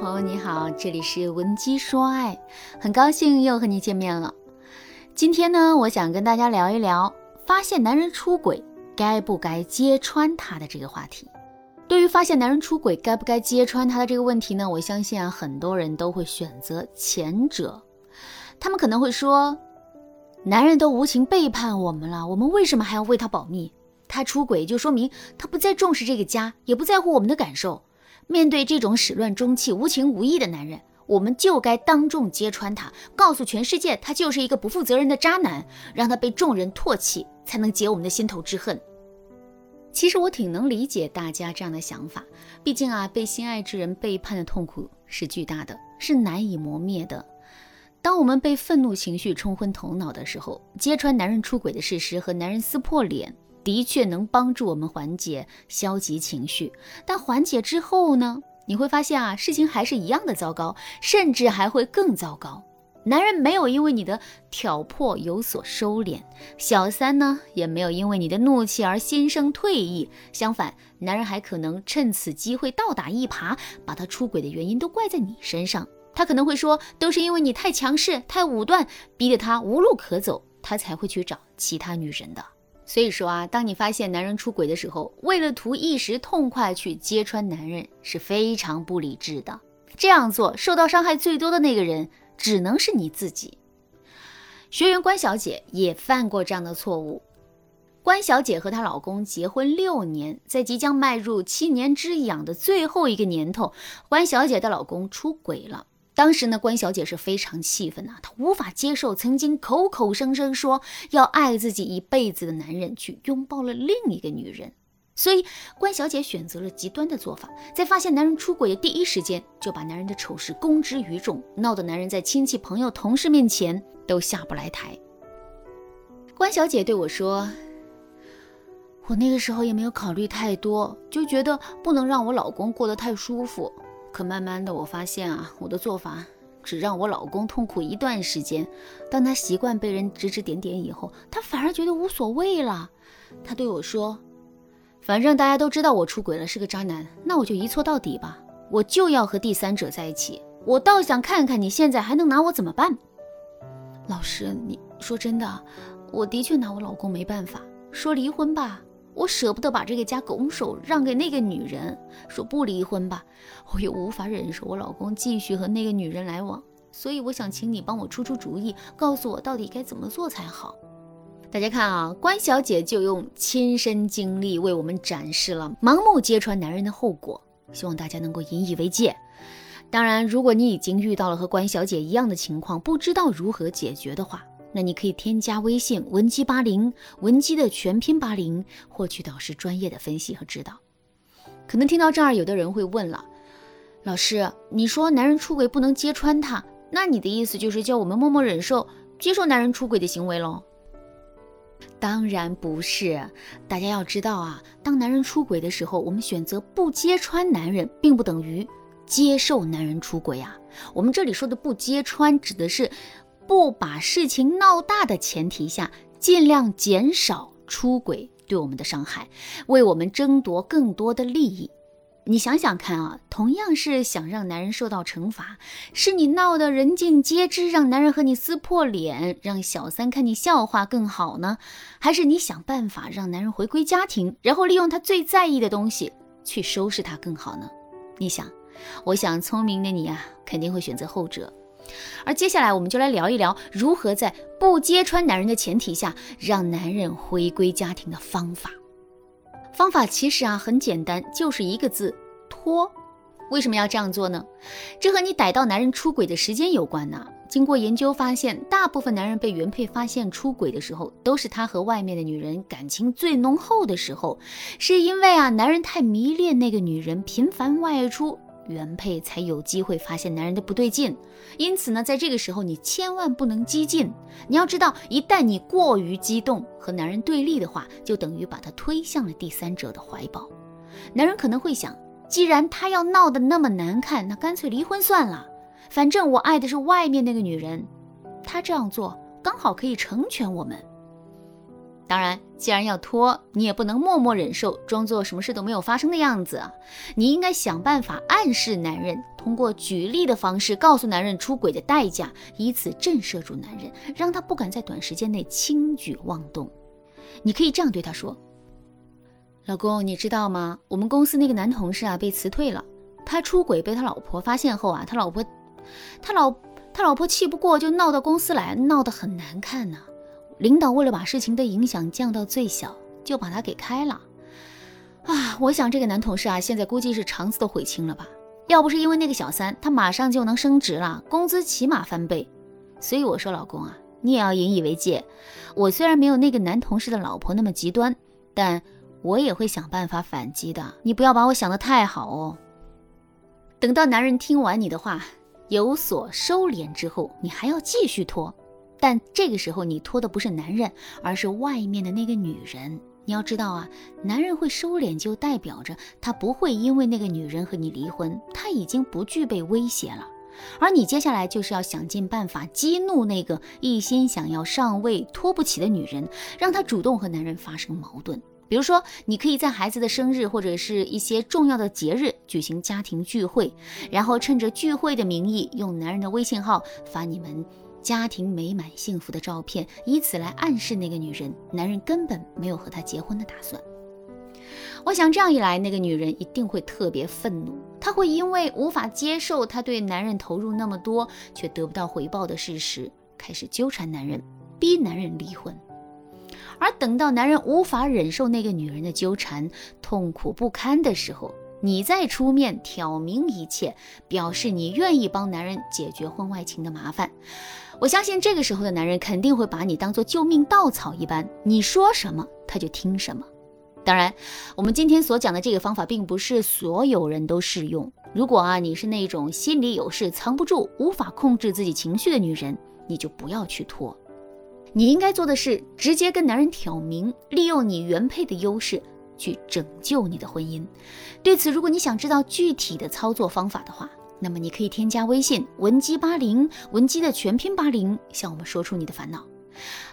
朋友，你好，这里是文姬说爱，很高兴又和你见面了。今天呢，我想跟大家聊一聊发现男人出轨该不该揭穿他的这个话题。对于发现男人出轨该不该揭穿他的这个问题呢，我相信啊，很多人都会选择前者。他们可能会说，男人都无情背叛我们了，我们为什么还要为他保密？他出轨就说明他不再重视这个家，也不在乎我们的感受。面对这种始乱终弃、无情无义的男人，我们就该当众揭穿他，告诉全世界他就是一个不负责任的渣男，让他被众人唾弃，才能解我们的心头之恨。其实我挺能理解大家这样的想法，毕竟啊，被心爱之人背叛的痛苦是巨大的，是难以磨灭的。当我们被愤怒情绪冲昏头脑的时候，揭穿男人出轨的事实和男人撕破脸。的确能帮助我们缓解消极情绪，但缓解之后呢？你会发现啊，事情还是一样的糟糕，甚至还会更糟糕。男人没有因为你的挑破有所收敛，小三呢也没有因为你的怒气而心生退意。相反，男人还可能趁此机会倒打一耙，把他出轨的原因都怪在你身上。他可能会说，都是因为你太强势、太武断，逼得他无路可走，他才会去找其他女人的。所以说啊，当你发现男人出轨的时候，为了图一时痛快去揭穿男人是非常不理智的。这样做受到伤害最多的那个人只能是你自己。学员关小姐也犯过这样的错误。关小姐和她老公结婚六年，在即将迈入七年之痒的最后一个年头，关小姐的老公出轨了。当时呢，关小姐是非常气愤呐，她无法接受曾经口口声声说要爱自己一辈子的男人去拥抱了另一个女人，所以关小姐选择了极端的做法，在发现男人出轨的第一时间就把男人的丑事公之于众，闹得男人在亲戚、朋友、同事面前都下不来台。关小姐对我说：“我那个时候也没有考虑太多，就觉得不能让我老公过得太舒服。”可慢慢的，我发现啊，我的做法只让我老公痛苦一段时间。当他习惯被人指指点点以后，他反而觉得无所谓了。他对我说：“反正大家都知道我出轨了，是个渣男，那我就一错到底吧。我就要和第三者在一起。我倒想看看你现在还能拿我怎么办。”老师，你说真的，我的确拿我老公没办法，说离婚吧。我舍不得把这个家拱手让给那个女人，说不离婚吧，我又无法忍受我老公继续和那个女人来往，所以我想请你帮我出出主意，告诉我到底该怎么做才好。大家看啊，关小姐就用亲身经历为我们展示了盲目揭穿男人的后果，希望大家能够引以为戒。当然，如果你已经遇到了和关小姐一样的情况，不知道如何解决的话，那你可以添加微信文姬八零，文姬的全拼八零，获取导师专业的分析和指导。可能听到这儿，有的人会问了，老师，你说男人出轨不能揭穿他，那你的意思就是叫我们默默忍受，接受男人出轨的行为喽？当然不是，大家要知道啊，当男人出轨的时候，我们选择不揭穿男人，并不等于接受男人出轨啊。我们这里说的不揭穿，指的是。不把事情闹大的前提下，尽量减少出轨对我们的伤害，为我们争夺更多的利益。你想想看啊，同样是想让男人受到惩罚，是你闹得人尽皆知，让男人和你撕破脸，让小三看你笑话更好呢？还是你想办法让男人回归家庭，然后利用他最在意的东西去收拾他更好呢？你想，我想聪明的你啊，肯定会选择后者。而接下来，我们就来聊一聊如何在不揭穿男人的前提下，让男人回归家庭的方法。方法其实啊很简单，就是一个字：拖。为什么要这样做呢？这和你逮到男人出轨的时间有关呢。经过研究发现，大部分男人被原配发现出轨的时候，都是他和外面的女人感情最浓厚的时候，是因为啊男人太迷恋那个女人，频繁外出。原配才有机会发现男人的不对劲，因此呢，在这个时候你千万不能激进。你要知道，一旦你过于激动和男人对立的话，就等于把他推向了第三者的怀抱。男人可能会想，既然他要闹得那么难看，那干脆离婚算了。反正我爱的是外面那个女人，他这样做刚好可以成全我们。当然，既然要拖，你也不能默默忍受，装作什么事都没有发生的样子。你应该想办法暗示男人，通过举例的方式告诉男人出轨的代价，以此震慑住男人，让他不敢在短时间内轻举妄动。你可以这样对他说：“老公，你知道吗？我们公司那个男同事啊，被辞退了。他出轨被他老婆发现后啊，他老婆，他老他老婆气不过，就闹到公司来，闹得很难看呢。”领导为了把事情的影响降到最小，就把他给开了。啊，我想这个男同事啊，现在估计是肠子都悔青了吧？要不是因为那个小三，他马上就能升职了，工资起码翻倍。所以我说，老公啊，你也要引以为戒。我虽然没有那个男同事的老婆那么极端，但我也会想办法反击的。你不要把我想得太好哦。等到男人听完你的话，有所收敛之后，你还要继续拖。但这个时候，你拖的不是男人，而是外面的那个女人。你要知道啊，男人会收敛，就代表着他不会因为那个女人和你离婚，他已经不具备威胁了。而你接下来就是要想尽办法激怒那个一心想要上位、拖不起的女人，让她主动和男人发生矛盾。比如说，你可以在孩子的生日或者是一些重要的节日举行家庭聚会，然后趁着聚会的名义，用男人的微信号发你们。家庭美满幸福的照片，以此来暗示那个女人，男人根本没有和她结婚的打算。我想这样一来，那个女人一定会特别愤怒，她会因为无法接受她对男人投入那么多却得不到回报的事实，开始纠缠男人，逼男人离婚。而等到男人无法忍受那个女人的纠缠，痛苦不堪的时候，你再出面挑明一切，表示你愿意帮男人解决婚外情的麻烦。我相信这个时候的男人肯定会把你当做救命稻草一般，你说什么他就听什么。当然，我们今天所讲的这个方法并不是所有人都适用。如果啊你是那种心里有事藏不住、无法控制自己情绪的女人，你就不要去拖。你应该做的是直接跟男人挑明，利用你原配的优势去拯救你的婚姻。对此，如果你想知道具体的操作方法的话，那么你可以添加微信文姬八零，文姬的全拼八零，向我们说出你的烦恼。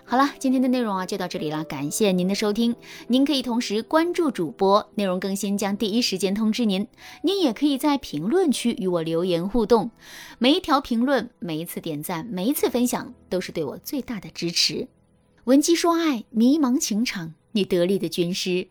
好了，今天的内容啊就到这里了，感谢您的收听。您可以同时关注主播，内容更新将第一时间通知您。您也可以在评论区与我留言互动，每一条评论、每一次点赞、每一次分享，都是对我最大的支持。文姬说爱，迷茫情场，你得力的军师。